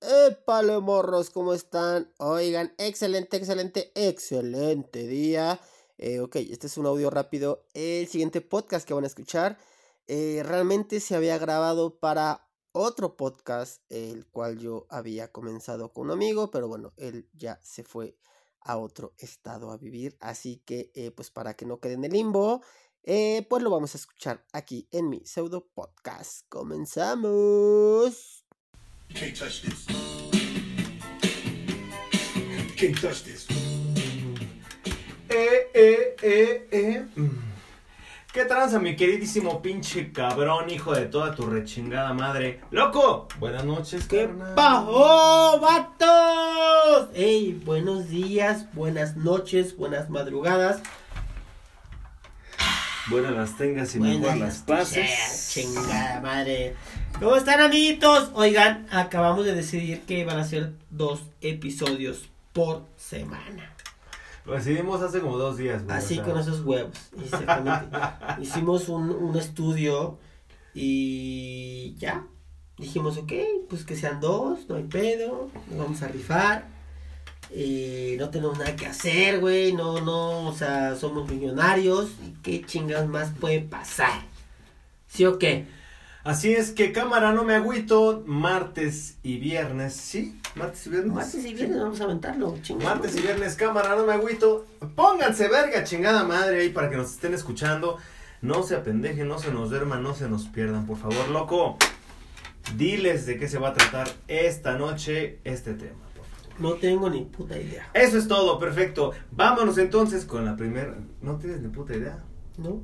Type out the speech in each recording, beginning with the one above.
¡Épale, morros! ¿Cómo están? Oigan, excelente, excelente, excelente día. Eh, ok, este es un audio rápido. El siguiente podcast que van a escuchar eh, realmente se había grabado para otro podcast, el cual yo había comenzado con un amigo, pero bueno, él ya se fue a otro estado a vivir. Así que, eh, pues para que no quede en el limbo, pues lo vamos a escuchar aquí en mi pseudo podcast. Comenzamos. You can't touch this. You can't touch this. Eh, eh, eh, eh. ¿Qué tranza, mi queridísimo pinche cabrón, hijo de toda tu rechingada madre? ¡Loco! Buenas noches, ¿Qué pasó, vatos? Hey, buenos días, buenas noches, buenas madrugadas. Buenas las tengas y mejor las pases. Chingada madre. ¿Cómo están, amiguitos? Oigan, acabamos de decidir que van a ser dos episodios por semana. Lo decidimos hace como dos días, güey. Así o sea, con esos huevos. Exactamente. Hicimos un, un estudio y ya. Dijimos, ok, pues que sean dos, no hay pedo, nos vamos a rifar. No tenemos nada que hacer, güey, no, no, o sea, somos millonarios. ¿Y qué chingados más puede pasar? ¿Sí o qué? Así es que cámara, no me agüito. Martes y viernes, ¿sí? Martes y viernes. Martes y viernes vamos a aventarlo, chingados. Martes y viernes, cámara, no me agüito. Pónganse verga, chingada madre, ahí para que nos estén escuchando. No se apendejen, no se nos duerman, no se nos pierdan, por favor, loco. Diles de qué se va a tratar esta noche este tema. No tengo ni puta idea. Eso es todo, perfecto. Vámonos entonces con la primera. ¿No tienes ni puta idea? ¿No?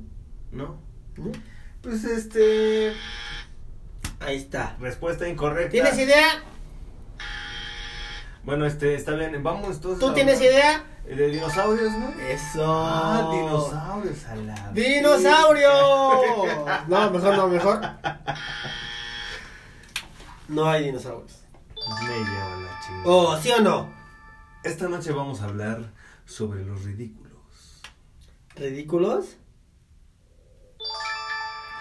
¿No? ¿No? Pues este. Ahí está. Respuesta incorrecta. ¿Tienes idea? Bueno, este, está bien. Vamos entonces. ¿Tú tienes hablar idea? De dinosaurios, ¿no? Eso. Ah, dinosaurios a la. ¡Dinosaurio! No, mejor no, mejor. No hay dinosaurios. Me lleva la chingada. ¿Oh, sí o no? Esta noche vamos a hablar sobre los ridículos. ¿Ridículos?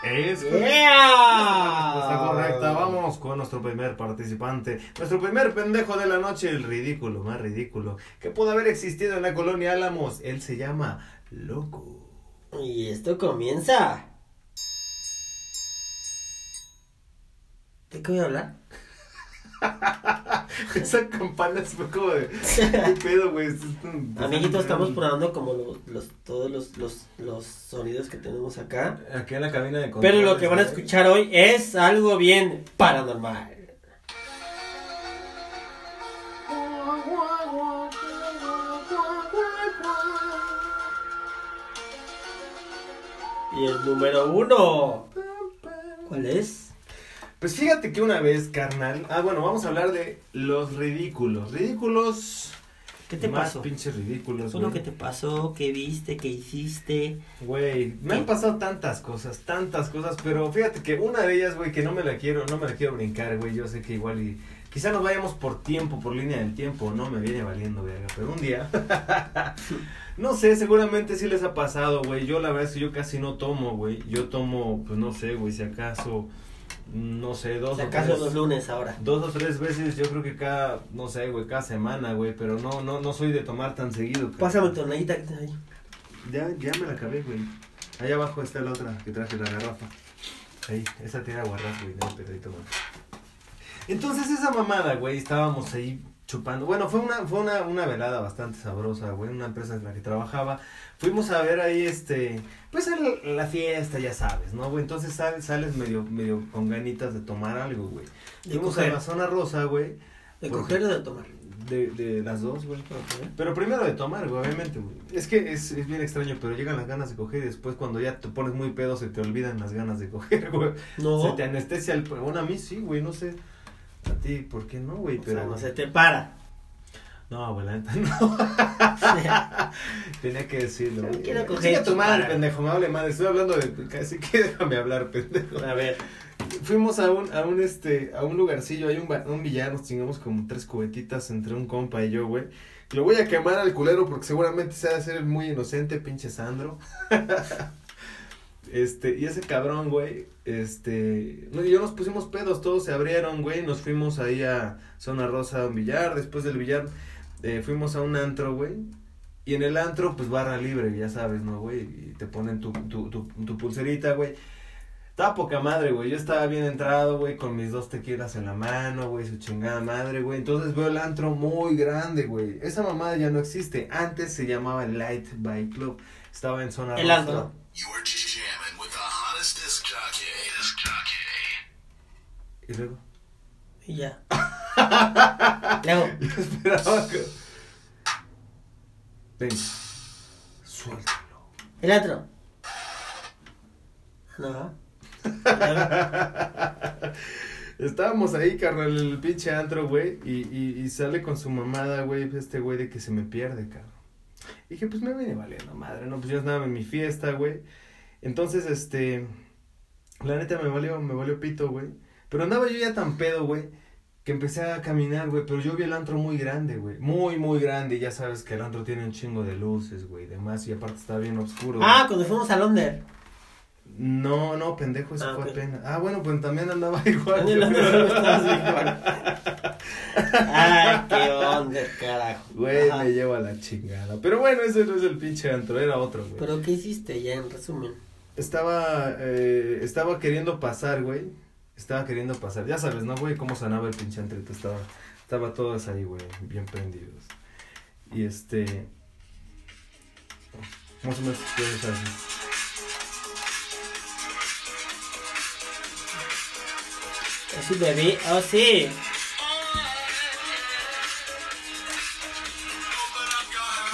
Es ¡Yeah! Está correcta. Vamos con nuestro primer participante. Nuestro primer pendejo de la noche, el ridículo, más ridículo, que pudo haber existido en la colonia Álamos. Él se llama Loco. Y esto comienza. ¿De qué voy a hablar? Esa campana fue como de. ¿Qué pedo, güey? Esto es un- Amiguitos, estamos probando como los, los- todos los, los, los sonidos que tenemos acá. Aquí en la cabina de Pero controles, lo que van a güey. escuchar hoy es algo bien paranormal. Y el número uno. ¿Cuál es? Pues fíjate que una vez, carnal. Ah, bueno, vamos a hablar de los ridículos. Ridículos. ¿Qué te más pasó? pinches ridículos, ¿Qué fue lo güey. que te pasó? ¿Qué viste? ¿Qué hiciste? Güey, me han pasado tantas cosas, tantas cosas, pero fíjate que una de ellas, güey, que no me la quiero, no me la quiero brincar, güey, yo sé que igual y quizá nos vayamos por tiempo, por línea del tiempo, no me viene valiendo, verga, pero un día, no sé, seguramente sí les ha pasado, güey, yo la verdad es que yo casi no tomo, güey, yo tomo, pues no sé, güey, si acaso, no sé, dos o acaso tres, los lunes ahora. dos o tres veces, yo creo que cada, no sé, güey, cada semana, güey, pero no, no, no soy de tomar tan seguido. Pásame tu tonadita que ahí. Ya, ya me la acabé, güey. Allá abajo está la otra que traje, la garrafa. Ahí, esa tiene aguarrás, güey, no, pedacito más. Entonces esa mamada, güey, estábamos ahí chupando. Bueno, fue una, fue una, una velada bastante sabrosa, güey, una empresa en la que trabajaba. Fuimos a ver ahí, este, pues el- la fiesta, ya sabes, ¿no, güey? Entonces sal- sales medio, medio con ganitas de tomar algo, güey. Fuimos a la zona rosa, güey. ¿De coger o de tomar? De, de las dos, güey. Pero primero de tomar, güey, obviamente, güey. Es que es, es bien extraño, pero llegan las ganas de coger y después cuando ya te pones muy pedo se te olvidan las ganas de coger, güey. No. Se te anestesia el... Bueno, a mí sí, güey, no sé. A ti, ¿por qué no, güey? O Pero... sea, no se te para. No, güey, la neta, no. Tenía que decirlo. Güey. quiero coger, tu madre, pendejo, me hable madre. Estoy hablando de... Casi que déjame hablar, pendejo. A ver. Fuimos a un, a un, este, a un lugarcillo, hay un, un billar, nos chingamos como tres cubetitas entre un compa y yo, güey. Lo voy a quemar al culero porque seguramente se ha de ser muy inocente, pinche Sandro. Este, y ese cabrón, güey, este, no, yo nos pusimos pedos, todos se abrieron, güey, nos fuimos ahí a Zona Rosa a un billar, después del billar eh, fuimos a un antro, güey, y en el antro, pues barra libre, ya sabes, ¿no, güey? Y te ponen tu, tu, tu, tu pulserita, güey. Estaba poca madre, güey. Yo estaba bien entrado, güey, con mis dos tequilas en la mano, güey, su chingada madre, güey. Entonces veo el antro muy grande, güey. Esa mamada ya no existe. Antes se llamaba Light by Club. Estaba en zona El rosa. antro. Y luego. Y ya. Luego. Esperaba que. Ven. Suéltalo. El otro. No. Estábamos ahí, carnal, el pinche antro, güey, y, y, y sale con su mamada, güey, este güey de que se me pierde, cabrón. Y dije, pues me viene valiendo madre, ¿no? Pues yo andaba en mi fiesta, güey. Entonces, este, la neta me valió, me valió pito, güey. Pero andaba yo ya tan pedo, güey, que empecé a caminar, güey, pero yo vi el antro muy grande, güey. Muy, muy grande, y ya sabes que el antro tiene un chingo de luces, güey, demás, y aparte está bien oscuro. Ah, cuando fuimos a Londres. No, no, pendejo, eso Ah, fue ok. apenas. Ah, bueno, pues también andaba igual. Estabas igual. Ay, qué onda, carajo. Güey, Ajá. me lleva la chingada. Pero bueno, ese no es el pinche antro, era otro, güey. Pero ¿qué hiciste ya en resumen? Estaba, eh, estaba queriendo pasar, güey. Estaba queriendo pasar. Ya sabes, ¿no, güey? Cómo sonaba el pinche antrito. Estaba, estaba todos ahí, güey, bien prendidos. Y este... Más o menos, ¿qué es así? Es un bebé. Oh, sí.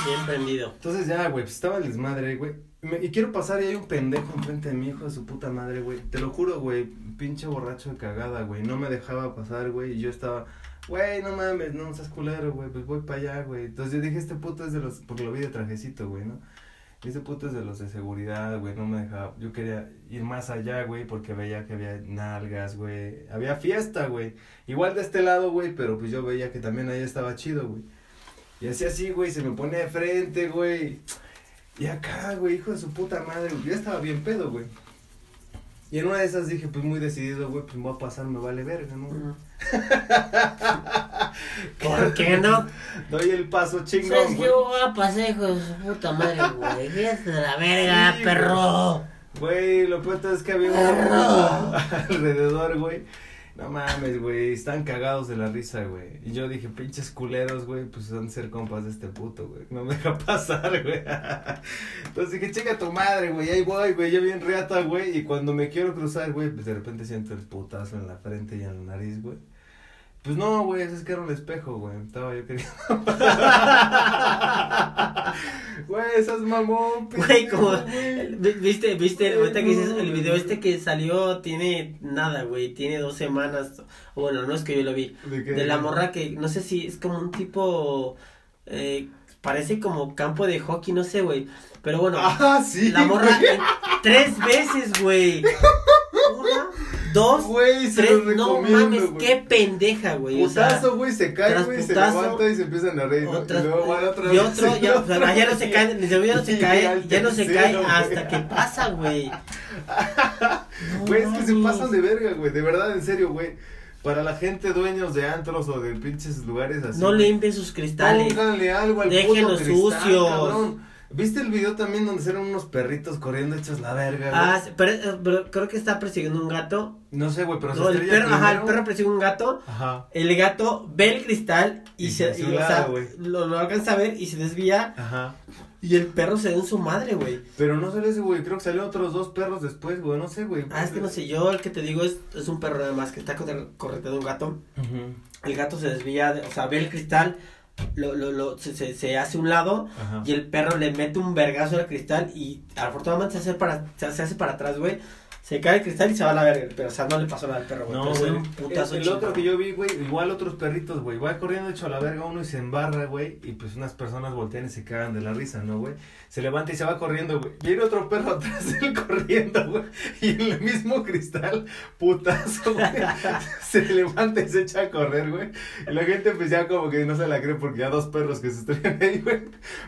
Bien prendido. Entonces ya, güey, pues estaba el desmadre, güey. Y quiero pasar y hay un pendejo enfrente de mi hijo de su puta madre, güey. Te lo juro, güey. Pinche borracho de cagada, güey. No me dejaba pasar, güey. Y yo estaba, güey, no mames, no seas culero, güey. Pues voy para allá, güey. Entonces yo dije, este puto es de los, porque lo vi de trajecito, güey, ¿no? Este puto es de los de seguridad, güey. No me dejaba. Yo quería ir más allá, güey, porque veía que había nalgas, güey. Había fiesta, güey. Igual de este lado, güey, pero pues yo veía que también ahí estaba chido, güey. Y así así, güey, se me pone de frente, güey. Y acá, güey, hijo de su puta madre, güey, ya estaba bien pedo, güey. Y en una de esas dije, pues muy decidido, güey, pues me voy a pasar, me vale verga, ¿no? ¿Por qué no? Doy el paso chingón, ¿Sabes güey. qué voy a pasar, hijo de su puta madre, güey? Fíjate de la verga, Sí, perro. Güey, lo peor es que había un Perro. alrededor, güey. No mames, güey, están cagados de la risa, güey. Y yo dije, pinches culeros, güey, pues van a ser compas de este puto, güey. No me deja pasar, güey. Entonces dije, chinga tu madre, güey, ahí voy, güey, yo bien reata, güey. Y cuando me quiero cruzar, güey, pues de repente siento el putazo en la frente y en la nariz, güey. Pues no, güey, es que era un espejo, güey. Estaba yo queriendo. Güey, esas mamón, Güey, como. Viste, viste, ahorita que dices, el video este que salió tiene nada, güey. Tiene dos semanas. Bueno, no es que yo lo vi. ¿De qué? De la morra que, no sé si es como un tipo. Eh, parece como campo de hockey, no sé, güey. Pero bueno. Ah, sí. La morra en- tres veces, güey. Una, dos, Güey, se tres. No mames, güey. qué pendeja, güey. O sea, Putazo, güey, se cae, güey, se levanta y se empiezan a reír, ¿no? y luego van otra y vez. otro, y ya, otro, o sea, ya no se cae, ya no se cae, ya no se cae hasta que pasa, güey. Güey, es que se pasan de verga, güey, de verdad, en serio, güey. Para la gente dueños de antros o de pinches lugares así. No limpien sus cristales. Pónganle algo al Déjenlos puto cristal, sucios. cabrón. ¿Viste el video también donde eran unos perritos corriendo hechos la verga, güey? Ah, sí, pero, eh, pero creo que está persiguiendo un gato. No sé, güey, pero se el perro, ajá, el primero. perro persigue un gato. Ajá. El gato ve el cristal y, Y se, se y, o sea, lo, lo alcanza a ver y se desvía. Ajá. Y el perro se da en su madre, güey. Pero no salió ese, güey. Creo que salieron otros dos perros después, güey. No sé, güey. Ah, es que no sé, yo el que te digo es, es un perro además que está corre- correteando un gato. Ujú. El gato se desvía, de- o sea, ve el cristal, lo, lo, lo, se, se, se hace un lado Ajá. y el perro le mete un vergazo al cristal y afortunadamente se hace para, se hace para atrás, güey. Se cae el cristal y se va a la verga. Pero, o sea, no le pasó nada al perro, güey. No, güey. El, el otro que yo vi, güey, igual otros perritos, güey. Va corriendo hecho a la verga uno y se embarra, güey. Y pues unas personas voltean y se cagan de la risa, ¿no, güey? Se levanta y se va corriendo, güey. Viene otro perro atrás de él corriendo, güey. Y en el mismo cristal, putazo, güey. Se levanta y se echa a correr, güey. Y la gente pues ya como que no se la cree porque ya dos perros que se estrellan ahí, güey.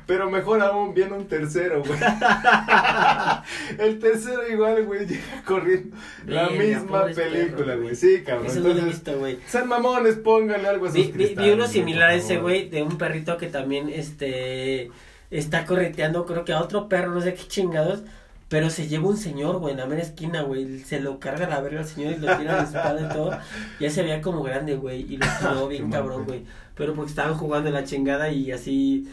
Pero mejor aún viene un tercero, güey. El tercero igual, güey, llega corriendo. La misma película, güey. Sí, cabrón. Eso no lo he Entonces, visto, güey. sean mamones, pónganle algo a sus Vi, vi- uno similar a ese, güey, de un perrito que también, este, está correteando, creo que a otro perro, no sé qué chingados, pero se lleva un señor, güey, en la mera esquina, güey, se lo carga a la verga al señor y lo tira a la espalda y todo, ya se veía como grande, güey, y lo tiró bien Qué cabrón, güey, pero porque estaban jugando en la chingada y así,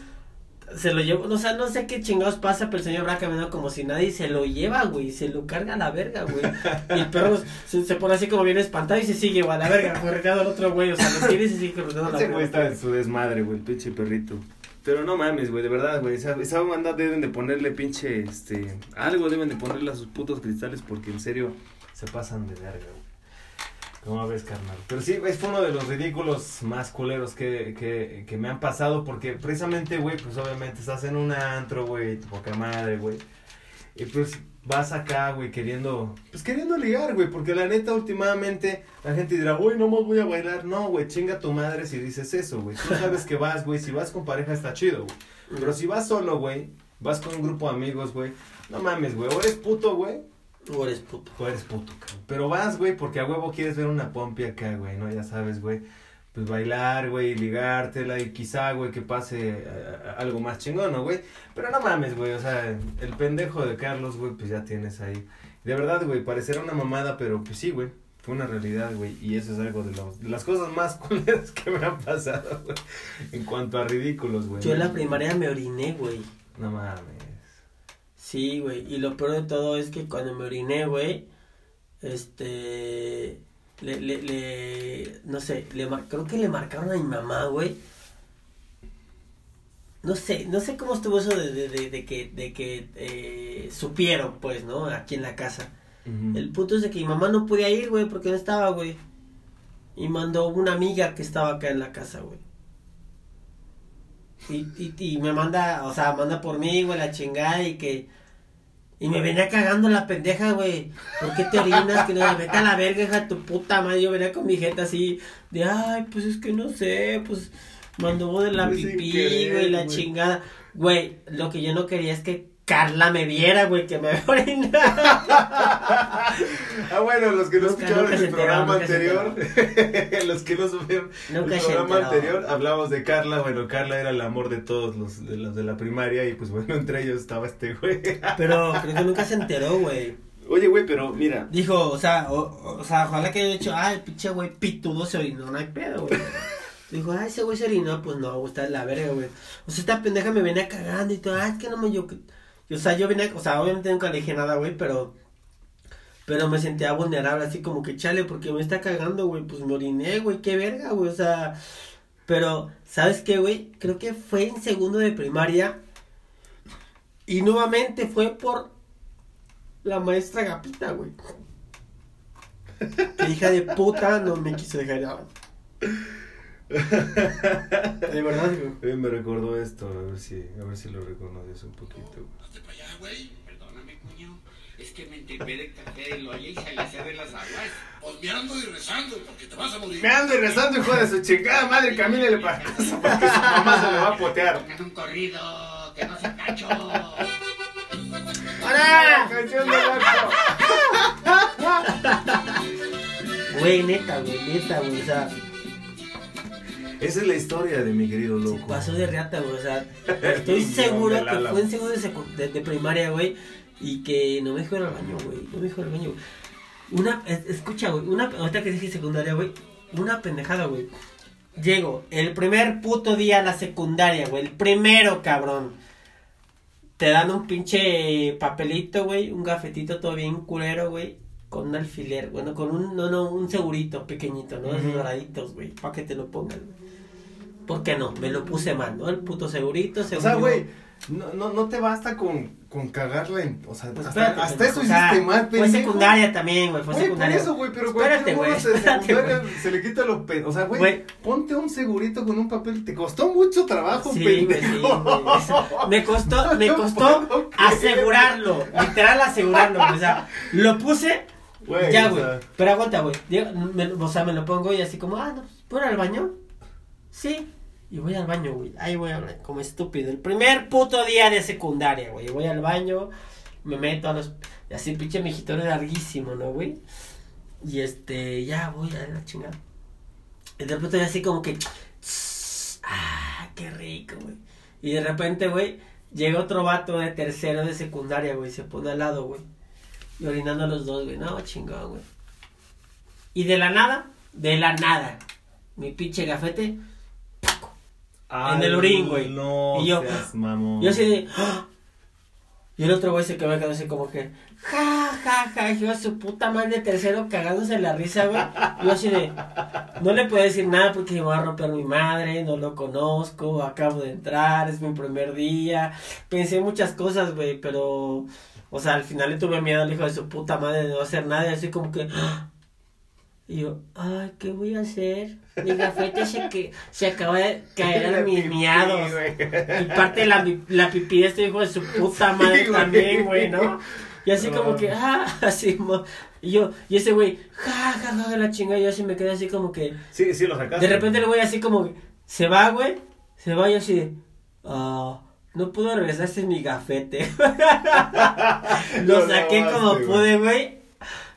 se lo llevó, o sea, no sé qué chingados pasa, pero el señor va caminando como si nadie se lo lleva, güey, se lo carga a la verga, güey. Y el perro se, se pone así como bien espantado y se sigue, güey, a la verga, correteando al otro güey, o sea, lo tiene y se sigue correteando a la Ese güey verga. está en su desmadre, güey, el pinche perrito. Pero no mames, güey, de verdad, güey. Esa, esa banda deben de ponerle pinche, este. Algo deben de ponerle a sus putos cristales porque en serio se pasan de verga, güey. ¿Cómo ves, carnal? Pero sí, fue uno de los ridículos más culeros que, que, que me han pasado porque precisamente, güey, pues obviamente estás en un antro, güey, tu poca madre, güey. Y pues vas acá, güey, queriendo, pues queriendo ligar, güey, porque la neta últimamente la gente dirá, uy, no más voy a bailar. No, güey, chinga tu madre si dices eso, güey. Tú sabes que vas, güey, si vas con pareja está chido, güey. Pero si vas solo, güey, vas con un grupo de amigos, güey, no mames, güey, o eres puto, güey, O eres puto. o eres puto, cabrón. Pero vas, güey, porque a huevo quieres ver una pompi acá, güey, ¿no? Ya sabes, güey. Pues bailar, güey, ligártela y quizá, güey, que pase eh, algo más chingón, ¿no, güey? Pero no mames, güey, o sea, el pendejo de Carlos, güey, pues ya tienes ahí. De verdad, güey, parecerá una mamada, pero pues sí, güey. Fue una realidad, güey, y eso es algo de, los, de las cosas más culeras que me han pasado, güey. En cuanto a ridículos, güey. Yo en la primaria me oriné, güey. No mames. Sí, güey. Y lo peor de todo es que cuando me oriné, güey, este, le, le, le, no sé, le, mar- creo que le marcaron a mi mamá, güey. No sé, no sé cómo estuvo eso de, de, de, de que, de que eh, supieron, pues, ¿no? Aquí en la casa. El punto es de que mi mamá no podía ir, güey, porque no estaba, güey. Y mandó una amiga que estaba acá en la casa, güey. Y, y, y me manda, o sea, manda por mí, güey, la chingada y que... Y me venía cagando la pendeja, güey. ¿Por qué te orinas? Que no vete a la verga, hija tu puta madre. Yo venía con mi jeta así de, ay, pues es que no sé, pues mandó de la Pues pipí, güey, la chingada. Güey, lo que yo no quería es que Carla me viera, güey, que me orina. Ah, bueno, los que no Nunca, escucharon nunca el programa anterior, los que no supieron Nunca el programa anterior, hablamos de Carla. Bueno, Carla era el amor de todos los de, los de la primaria y pues bueno, entre ellos estaba este güey. Pero creo que nunca se enteró, güey. Oye, güey, pero mira, Dijo, o sea, o, sea, ojalá que haya dicho, ay, pinche güey pitudo se orinó, no hay pedo, güey. Dijo, ay, ese güey se orinó, pues no, está la verga, güey. O sea, esta pendeja me venía cagando y todo, ay, es que no me yo. Y, O sea, yo venía, o sea, obviamente nunca le dije nada, güey, pero. Pero me sentía vulnerable, así como que chale, porque me está cagando, güey, pues me oriné, güey, qué verga, güey, o sea. Pero, ¿sabes qué, güey? Creo que fue en segundo de primaria. Y nuevamente fue por la maestra Gapita, güey. Que hija de puta no me quiso dejar ir. De verdad, güey. me recordó esto, a ver si, a ver si lo reconoces un poquito. güey. Hazte para allá, güey. Perdóname, cuño. Es que me enteré de café de loya y se le hace de las aguas. Pues me ando y rezando, porque te vas a morir. Me ando rezando, hijo de su chingada madre, camínele para casa porque su mamá se le va a potear. Pongan un corrido, que no se cacho. ¡Ahora! Canción de. Güey, neta, güey, neta, güey, o sea, Esa es la historia de mi querido se loco. pasó de reata, güey, o sea, estoy seguro que fue en segundo de, de, primaria, güey, y que no me dejó ir al baño, güey, no me dejó ir al baño. Una, es- escucha, güey, una, ahorita que dije secundaria, güey, una pendejada, güey. Llego, el primer puto día a la secundaria, güey, el primero, cabrón. Te dan un pinche papelito, güey, un gafetito todo bien culero, güey, con un alfiler, bueno, con un, no, no, un segurito pequeñito, ¿no? Esos doraditos, güey, para que te lo pongas, güey. ¿Por qué no? Me lo puse mal, ¿no? El puto segurito, O seguro. sea, güey, no, no, no te basta con con cagarla en, o sea, Pues hasta, espérate, hasta pendejo, eso o sea, hiciste mal, Fue secundaria también, güey, fue Güey, por secundaria. eso, güey, pero Espérate, güey, secundaria se le quita lo pe... O sea, güey, ponte un segurito con un papel. Te costó mucho trabajo, Sí, pendejo. sí. Eso- Me costó, me costó asegurarlo, literal asegurarlo, o sea, lo puse, Güey, ya, o güey, sea, pero aguanta, güey, o sea, me lo pongo y así como, ah, no, ¿puedo ir al baño? Sí, y voy al baño, güey, ahí voy a hablar como estúpido, el primer puto día de secundaria, güey, voy al baño, me meto a los, y así pinche mijitorio larguísimo, ¿no, güey? Y este, ya voy a la chingada. Y de repente así como que, ah, qué rico, güey. Y de repente, güey, llega otro vato de tercero de secundaria, güey, se pone al lado, güey. Y orinando los dos, güey, no, chingón, güey. Y de la nada, de la nada, mi pinche gafete, En el orín, güey. No Y yo- seas mamón. yo así de, ¡ah! Y el otro güey se quedó así como que, ja, ja, ja, yo a su puta madre tercero cagándose la risa, güey. Yo así de, no le puedo decir nada porque me va a romper mi madre, no lo conozco, acabo de entrar, es mi primer día. Pensé muchas cosas, güey, pero, o sea, al final le tuve miedo al hijo de su puta madre de no hacer nada y así como que, ¡ah! Y yo, ay, ¿qué voy a hacer? Mi gafete se, que, se acaba de caer a mis miados. Y parte de la, la pipí de este hijo de su puta madre Sí, también, güey, ¿no? Y así No. como que, ah, así, y yo, y ese güey, ja, ja, ja, la chinga, y yo así me quedé así como que, Sí, sí, lo sacaste. de repente el güey así como, se va, güey, se va y así de, ah, no pudo regresar, este es mi gafete. Lo saqué como pude, güey.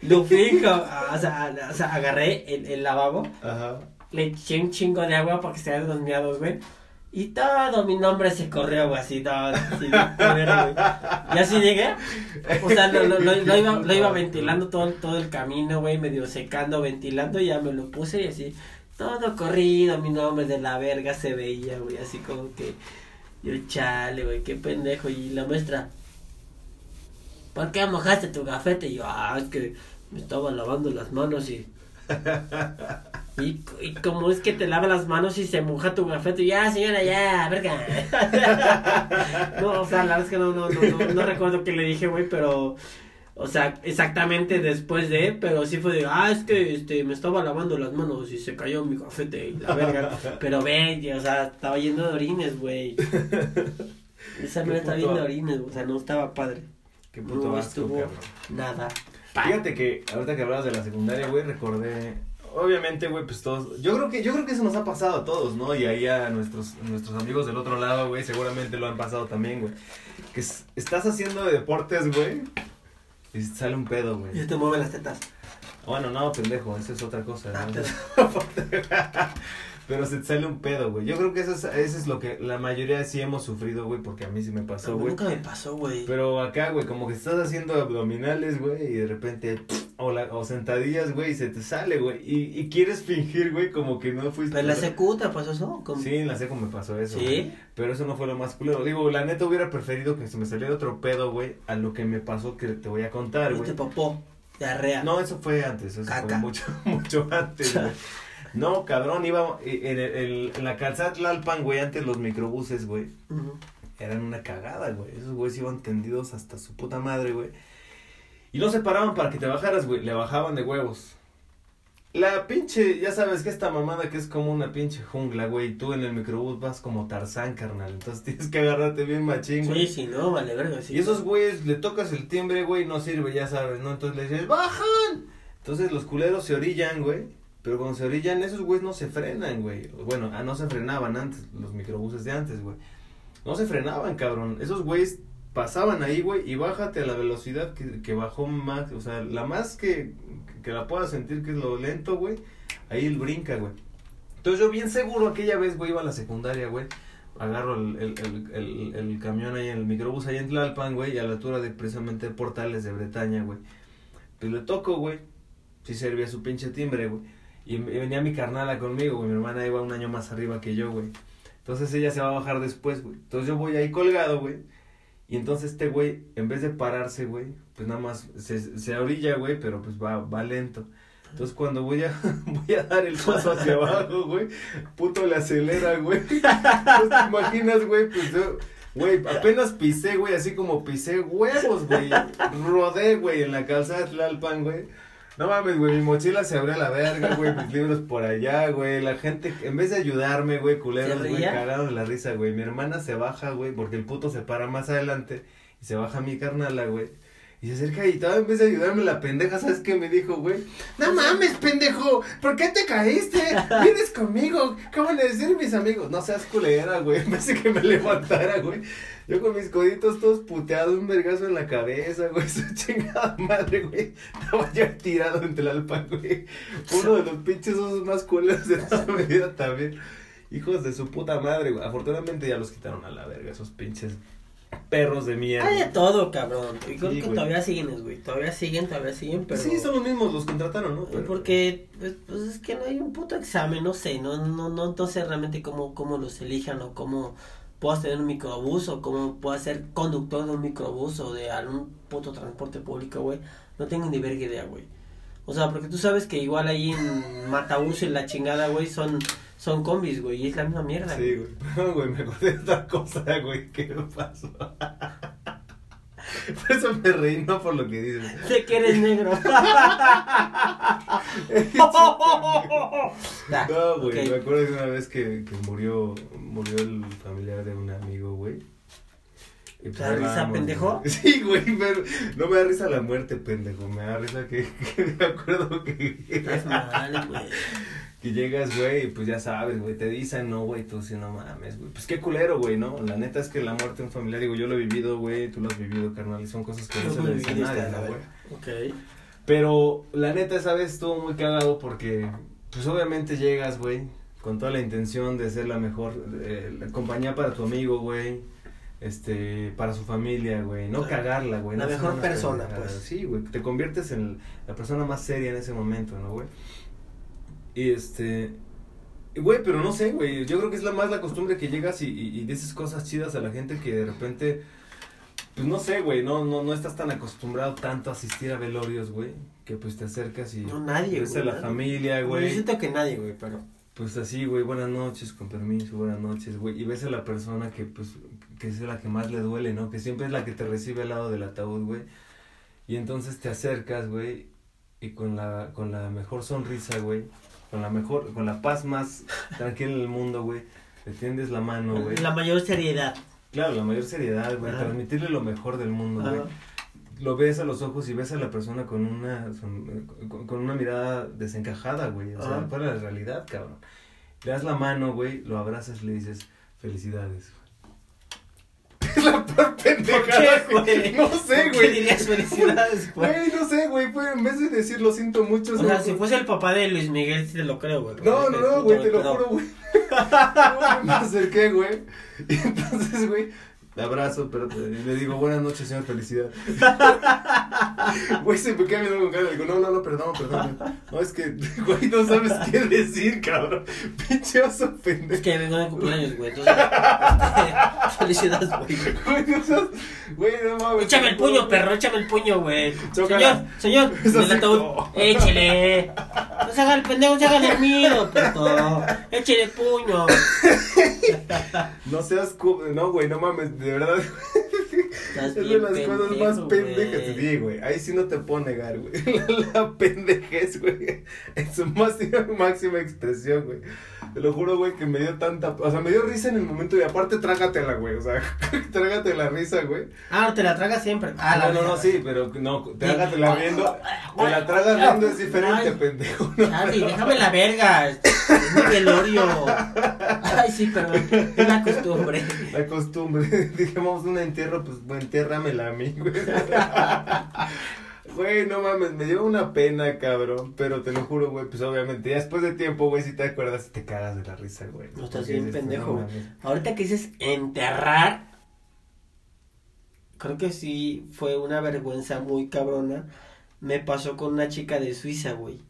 Lo fui, co- o sea, o sea, agarré el, el lavabo, Ajá. le eché un chingo de agua para que se hagan los miados, güey. Y todo mi nombre se corrió, güey, así todo. Así, güey. y así llegué. O sea, lo, lo, lo, lo iba, lo iba ventilando todo, todo el camino, güey, medio secando, ventilando, y ya me lo puse y así. Todo corrido, mi nombre de la verga se veía, güey, así como que. Yo, chale, güey, qué pendejo. Y la maestra, ¿por qué mojaste tu gafete? Y yo, ah, es que me estaba lavando las manos y. Y, y como es que te lava las manos y se moja tu gafete, y ya señora, ya, verga. no, o sea, la verdad es que no, no, no, no, no recuerdo qué le dije, güey, pero, o sea, exactamente después de, pero sí fue de, ah, es que, este, me estaba lavando las manos y se cayó mi gafete y la verga. pero ve, o sea, estaba yendo de orines, güey. Esa no estaba yendo de orines, o sea, no estaba padre. Qué puto no asco, estuvo cabrón. nada. Fíjate que ahorita que hablabas de la secundaria, güey, recordé. Obviamente, güey, pues todos. Yo creo que yo creo que eso nos ha pasado a todos, ¿no? Y ahí a nuestros nuestros amigos del otro lado, güey, seguramente lo han pasado también, güey. Que es- estás haciendo de deportes, güey, y sale un pedo, güey. Y te mueven las tetas. Bueno, no, pendejo, eso es otra cosa. Ah, ¿no? Pero se te sale un pedo, güey. Yo creo que eso es, eso es lo que la mayoría sí hemos sufrido, güey, porque a mí sí me pasó, güey. Nunca me pasó, güey. Pero acá, güey, como que estás haciendo abdominales, güey, y de repente, o, la, o sentadillas, güey, y se te sale, güey. Y, y quieres fingir, güey, como que no fuiste. Pero en la secuta pasó eso. ¿Cómo? Sí, en la seco me pasó eso. ¿Sí? Pero eso no fue lo más culero. Digo, la neta hubiera preferido que se me saliera otro pedo, güey, a lo que me pasó que te voy a contar, güey. Viste popó, diarrea. No, eso fue antes, eso Caca. fue mucho, mucho antes, güey. No, cabrón, iba en, el- el- en la calzada Tlalpan, güey, antes los microbuses, güey, eran una cagada, güey. Esos güeyes iban tendidos hasta su puta madre, güey. Y no se paraban para que te bajaras, güey, le bajaban de huevos. La pinche, ya sabes que esta mamada que es como una pinche jungla, güey, tú en el microbús vas como Tarzán, carnal. Entonces tienes que agarrarte bien machín, güey. Sí, sí, no, vale, verga. Sí. Y esos güeyes le tocas el timbre, güey, no sirve, ya sabes, ¿no? Entonces le dices, ¡bajan! Entonces los culeros se orillan, güey. Pero cuando se orillan, esos güeyes no se frenan, güey. Bueno, ah, no se frenaban antes, los microbuses de antes, güey. No se frenaban, cabrón. Esos güeyes pasaban ahí, güey, y bájate a la velocidad que, que bajó más, o sea, la más que, que la puedas sentir que es lo lento, güey. Ahí él brinca, güey. Entonces yo bien seguro aquella vez, güey, iba a la secundaria, güey. Agarro el, el, el, el, el camión ahí, el microbús ahí en Tlalpan, güey, y a la altura de precisamente Portales de Bretaña, güey. Pues le toco, güey. Sí servía su pinche timbre, güey. Y, y venía mi carnala conmigo, güey. Mi hermana iba un año más arriba que yo, güey. Entonces ella se va a bajar después, güey. Entonces yo voy ahí colgado, güey. Y entonces este güey, en vez de pararse, güey, pues nada más se, se orilla, güey, pero pues va, va lento. Entonces cuando voy a, voy a dar el paso hacia abajo, güey, puto le acelera, güey. Entonces te imaginas, güey, pues yo Güey, apenas pisé, güey, así como pisé huevos, güey. Rodé, güey, en la calzada de Tlalpan, güey. No mames, güey, mi mochila se abrió a la verga, güey, mis libros por allá, güey. La gente, en vez de ayudarme, güey, culeros, ¿Se güey, cagados de la risa, güey. Mi hermana se baja, güey, porque el puto se para más adelante y se baja mi carnala, güey. Y se acerca y todavía vez de ayudarme la pendeja, ¿sabes qué me dijo, güey? No mames, pendejo, ¿por qué te caíste? Vienes conmigo, ¿cómo a decir mis amigos? No seas culera, güey, vez de que me levantara, güey. Yo con mis coditos todos puteados, un vergazo en la cabeza, güey, su chingada madre, güey. Estaba ya tirado entre el alpa, güey. Uno de los pinches osos más culeros de toda mi vida también. Hijos de su puta madre, güey. Afortunadamente ya los quitaron a la verga, esos pinches perros de mierda. Hay de todo, cabrón. Y creo Sí, que güey. todavía siguen, güey. Todavía siguen, todavía siguen, pero. Sí, son los mismos, los contrataron, ¿no? Pero- Porque, pues, pues, es que no hay un puto examen, no sé, no, no, no, no sé realmente cómo, cómo los elijan o cómo puedas tener un microbús o cómo puedas ser conductor de un microbús o de algún puto transporte público, güey. No tengo ni verga idea, güey. O sea, porque tú sabes que igual ahí en Matabús y la chingada, güey, son, son combis, güey, y es la misma mierda. Sí, güey. Pero, güey, me acordé de otra cosa, güey. ¿Qué me pasó? Por eso me reí, no por lo que dices. Sé que eres negro. Ya, No, güey, me acuerdo de una vez que, que murió, murió el familiar de un amigo, güey. Y pues ¿Te da risa, hablábamos, pendejo? güey. Sí, güey, pero no me da risa la muerte, pendejo. Me da risa que, que me acuerdo que, Estás mal, güey. que llegas, güey, y pues ya sabes, güey, te dicen, no, güey, tú sí, no mames, güey. Pues qué culero, güey, ¿no? La neta es que la muerte de un familiar, digo, yo lo he vivido, güey, tú lo has vivido, carnal, y son cosas que no se le dicen a nadie, ¿no, güey? Ok. Pero la neta esa vez estuvo muy cagado porque, pues obviamente llegas, güey, con toda la intención de ser la mejor eh, la compañía para tu amigo, güey. Este, para su familia, güey. No Claro. cagarla, güey. La no mejor persona, pues. Sí, güey. Te conviertes en la persona más seria en ese momento, ¿no, güey? Y este. Güey, pero no sé, güey. Yo creo que es la más la costumbre que llegas y, y, y dices cosas chidas a la gente que de repente. Pues no sé, güey, no, no, no estás tan acostumbrado tanto a asistir a velorios, güey, que pues te acercas y No, nadie, ves güey, a la nadie. familia, Yo güey, siento que nadie, güey, pero. pues así, güey, buenas noches, con permiso, buenas noches, güey, y ves a la persona que pues, que es la que más le duele, ¿no? Que siempre es la que te recibe al lado del ataúd, güey, y entonces te acercas, güey, y con la, con la mejor sonrisa, güey, con la mejor, con la paz más tranquila del mundo, güey, le tiendes la mano, güey. La mayor seriedad. Claro, la mayor seriedad, güey, Ajá. transmitirle lo mejor del mundo, güey. Lo ves a los ojos y ves a la persona con una son- con, con una mirada desencajada, güey, o sea, Ajá. de la realidad, cabrón. Le das la mano, güey, lo abrazas y le dices, "Felicidades." Es la peor pendejada, ¿Por qué, güey? No sé, ¿Por qué güey. dirías felicidades, güey? Güey, no sé, güey, fue en vez de decir lo siento mucho, O se sea, si fuese el papá de Luis Miguel, sí te lo creo, güey. No, no, no, güey, te lo juro, güey. No, me acerqué, güey. Y entonces, güey, le abrazo, pero te- le digo, buenas noches, señor, felicidad. Güey, se me queda viendo con cara. Le digo, no, no, no, perdón, perdón. No, es que, güey, no sabes qué decir, cabrón. Pinche oso Es pendejo. que vengo de cumpleaños, güey. Entonces, felicidades, güey. Güey, no sabes. Güey, no mames. Échame el puño, perro, échame el puño, güey. Señor, señor, sí, ataúd, no. échele. No se haga el pendejo, se haga el miedo, perro. Échele el puño. No seas. cu- No, güey, no mames, de verdad. Estás Es de las cosas más pendejas. güey. Sí, güey. Ahí sí no te puedo negar, güey. La, la pendejez, güey. En su máxima, máxima expresión, güey. Te lo juro, güey, que me dio tanta. O sea, me dio risa en el momento y aparte trágatela, güey. O sea, trágate la risa, güey. Ah, no, te la tragas siempre. Ah, la no, no, no, sí, pero no, trágatela viendo. Te la tragas viendo es diferente, Ay. pendejo. ¿no? Charlie, déjame la verga. Es mi velorio. Ay, sí, perdón. Es la costumbre. La costumbre. Dijimos un entierro, pues, bueno, entiérramela a mí, güey. Güey, no mames, me dio una pena, cabrón. Pero te lo juro, güey, pues obviamente, ya después de tiempo, güey, si te acuerdas, te cagas de la risa, güey. No estás bien pendejo, güey. Ahorita que dices enterrar, creo que sí fue una vergüenza muy cabrona. Me pasó con una chica de Suiza, güey.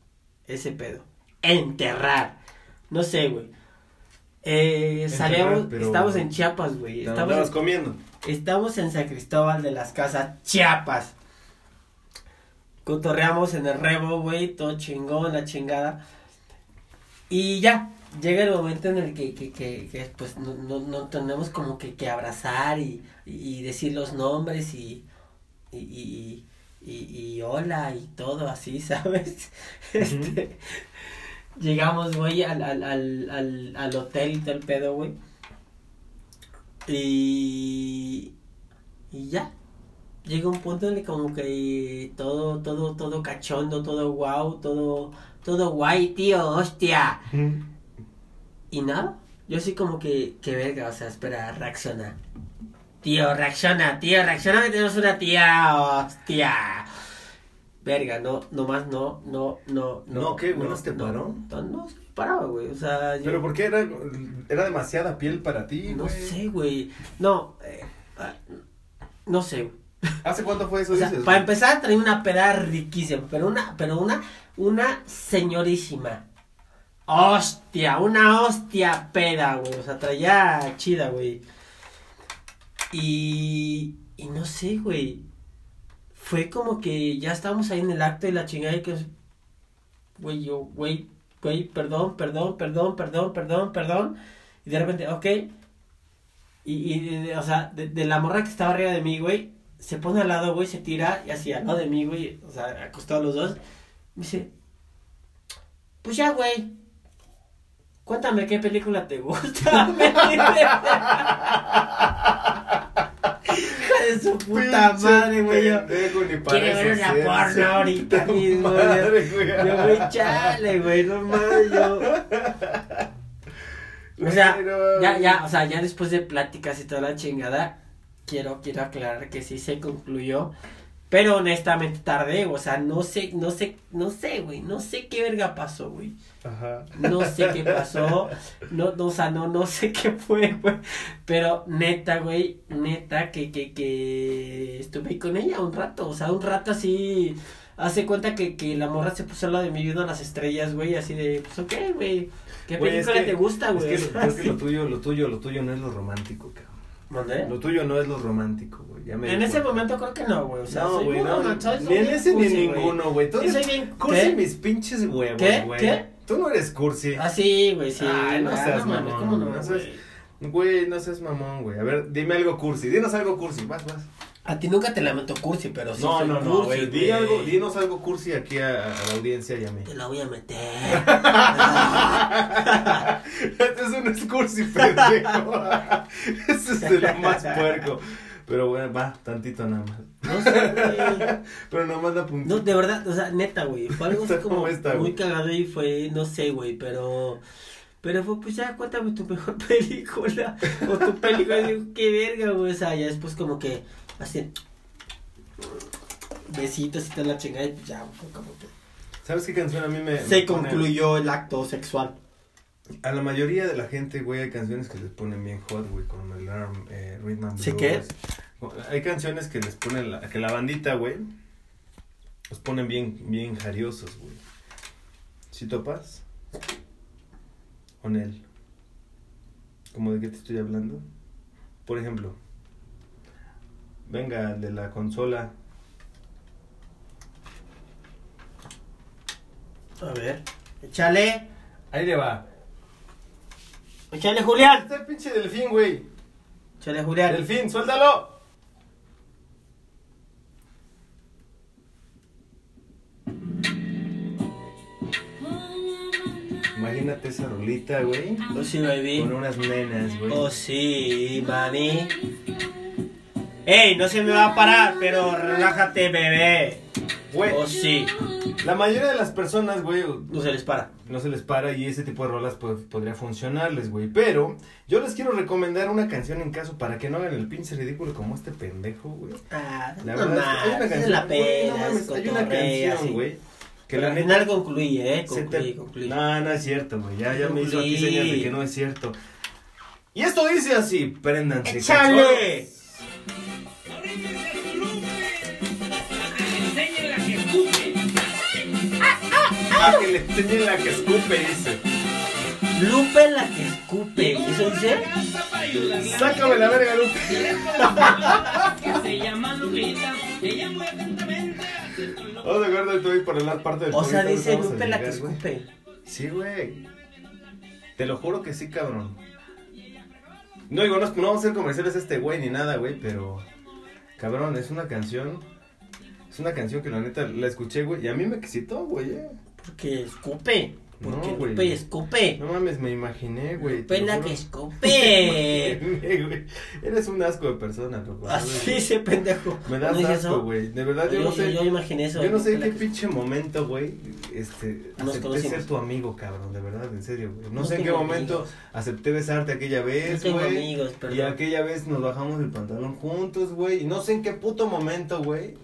Ese pedo. Enterrar. No sé, güey. Eh, salíamos, pero- estábamos en Chiapas, güey. Estábamos, comiendo. Estamos en San Cristóbal de las Casas, Chiapas. Cotorreamos en el rebo, güey, todo chingón, la chingada. Y ya, llega el momento en el que, que, que, que, pues no, no, no tenemos como que, que abrazar y, y decir los nombres y, y, y, y, y hola y todo así, ¿sabes? Este, llegamos, güey, al, al, al, al, al hotel y todo el pedo, güey. Y, y ya. Llega un punto en el que como que todo, todo, todo cachondo, todo guau, todo, todo guay, tío, hostia. Y nada, yo así como que, que verga, o sea, espera, reacciona. Tío, reacciona, tío, reacciona que tenemos una tía, hostia. Verga, no, nomás no, no, no, no. No, ¿qué, güey? ¿No te paró? No, no se paraba, güey, o sea, yo... Pero ¿por qué era, era demasiada piel para ti, No güey? sé, güey, no, eh, ah, no sé, güey. ¿Hace cuánto fue eso, O sea, dices? para empezar traía una peda riquísima, pero una, pero una, una señorísima. Hostia, una hostia peda, güey. O sea, traía chida, güey. Y, y no sé, güey. Fue como que ya estábamos ahí en el acto y la chingada y que, güey, yo, güey, güey, perdón, perdón, perdón, perdón, perdón, perdón. Y de repente, ok. Y, y o sea, de, de la morra que estaba arriba de mí, güey, se pone al lado, güey, se tira y así al lado de mí, güey, o sea, acostados los dos. Me dice, pues ya, güey, cuéntame qué película te gusta. Hija de su puta Pinche madre, güey. Yo, parece ver una porno ahorita mismo, madre, güey. yo, güey, chale, güey, no mames, yo. O sea, ya, ya, o sea, ya después de pláticas y toda la chingada, quiero, quiero aclarar que sí se concluyó. Pero honestamente tardé, o sea, no sé, no sé, no sé, güey, no sé qué verga pasó, güey. Ajá. No sé qué pasó, no, no, o sea, no, no sé qué fue, güey. Pero neta, güey, neta, que, que, que estuve con ella un rato, o sea, un rato así, hace cuenta que, que la morra se puso lado de mí viendo las estrellas, güey, así de, pues ok, güey, ¿qué es película que- te gusta, güey? Es que, es que lo tuyo, lo tuyo, lo tuyo no es lo romántico, cabrón. ¿Mandé? Lo tuyo no es lo romántico, güey. Ya me En ese momento creo que no, güey, o sea, no, güey, no. Ni en ese ni en ninguno, güey. Tú soy bien- cursi ¿Qué? mis pinches huevos, ¿Qué? güey. ¿Qué? Tú no eres cursi. Ah, sí, güey, sí. Ay, no ah, seas mamón, ¿cómo no, no seas- güey? Güey, no seas mamón, güey. A ver, dime algo cursi. Dinos algo cursi. Vas, vas. A ti nunca te lamento cursi, pero sí no, soy no, no, cursi, güey. Di algo, dinos algo cursi aquí a, a la audiencia y a mí. Te la voy a meter. este es un cursi, pendejo. Ese es de lo más puerco. Pero bueno, va, tantito nada más. No sé, güey. Pero nada más la puntita. No, de verdad, o sea, neta, güey. Fue algo así como ¿Cómo está, muy cagado y fue, no sé, güey, pero. Pero fue, pues ya, cuéntame tu mejor película. O tu película, digo, qué verga, güey. O sea, ya después como que, así. Besitos y toda la chingada, y ya, fue como que. ¿Sabes qué canción a mí me. Se me concluyó el acto sexual. A la mayoría de la gente, güey, hay canciones que les ponen bien hot, güey, como el Alarm, eh, Rhythm ¿Sí qué? Hay canciones que les ponen, la, que la bandita, güey, los ponen bien, bien jariosos, güey. ¿Sí topas? Con él. ¿Cómo de qué te estoy hablando? Por ejemplo, venga, de la consola. A ver. Échale. Ahí le va. Échale, Julián. Está el pinche delfín, güey. Échale, Julián. Delfín, suéltalo. Imagínate esa rolita, güey. Oh, sí, baby. Con unas nenas, güey. Oh, sí, mami. Ey, no se me va a parar, pero relájate, bebé. Güey, Oh, sí. la mayoría de las personas, güey, No se les para. No se les para y ese tipo de rolas pues, podría funcionarles, güey. Pero yo les quiero recomendar una canción en caso para que no hagan el pinche ridículo como este pendejo, güey. Ah, La no verdad es que hay una más, canción, la güey, pena, no mames, es hay una canción, güey, que Pero la al neta final concluye, eh, te- concluye. No, no es cierto, güey. Ya, ya me hizo aquí señas de que no es cierto. Y esto dice así, préndanse. ¡Échale! A que le enseñen la que escupe, dice. Lupe la que escupe. ¿Eso dice? Sácame la verga, Lupe. Se llama Lupita. Ella mueve. Vamos a acuerdo de todo y por la parte del O sea, dice Lupe la que escupe. Sí, güey. Te lo juro que sí, cabrón. No digo, no, no vamos a hacer comerciales a este güey ni nada, güey, pero. Cabrón, es una canción. Es una canción que la neta la escuché, güey, y a mí me excitó, güey, eh. Porque escupe. Porque No, güey. escupe. No mames, me imaginé, güey. juro. que escupe. Güey, Eres un asco de persona, loco. Así ese pendejo. Me das ¿No dije asco, eso? güey. De verdad, yo, Yo, no sé. yo imaginé eso. Yo no sé qué que- pinche momento, güey, este, Nos acepté conocimos. ser tu amigo, cabrón, de verdad, en serio, güey. No, No sé en qué momento amigos. acepté besarte aquella No vez, tengo güey. amigos, perdón. Y aquella vez nos bajamos el pantalón juntos, güey. Y no sé en qué puto momento, güey,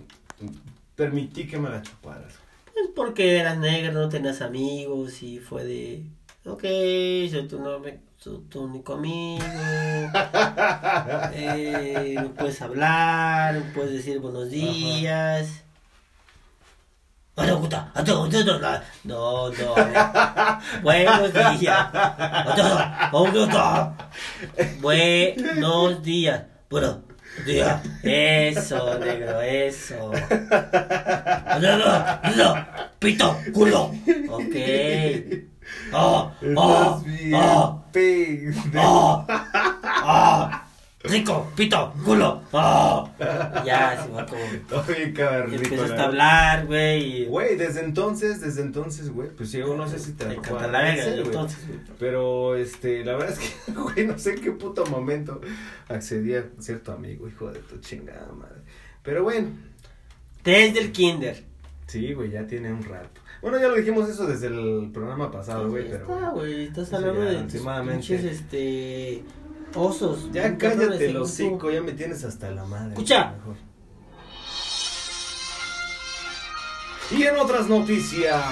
permití que me la chuparas. Pues porque eras negro, no tenías amigos y fue de. Ok, soy tu, novio, soy tu único amigo. eh, no puedes hablar, no puedes decir buenos días. Bueno, puta, a todo, a todo, no, no, no. Buenos días. Buenos días. Buenos días. Eso, negro, eso. Pito, culo. Ok. Oh, oh, bien oh, pendejo. oh, oh. Rico, pito, culo. Oh. Ya, se va como. Cabrón. Y empezaste a hablar, güey. y- Güey, desde entonces, desde entonces, güey, pues yo no sé si te Te la verga, entonces. Pero, este, la verdad es que, güey, no sé en qué puto momento accedí a ser tu amigo, hijo de tu chingada madre. Pero bueno, Desde el kinder. sí, güey, ya tiene un rato. Bueno, ya lo dijimos eso desde el programa pasado, güey, pero. está, güey. Estás hablando de tus pinches, este. Osos. Ya cállate los cinco, ya me tienes hasta la madre. Escucha. mejor. Y en otras noticias.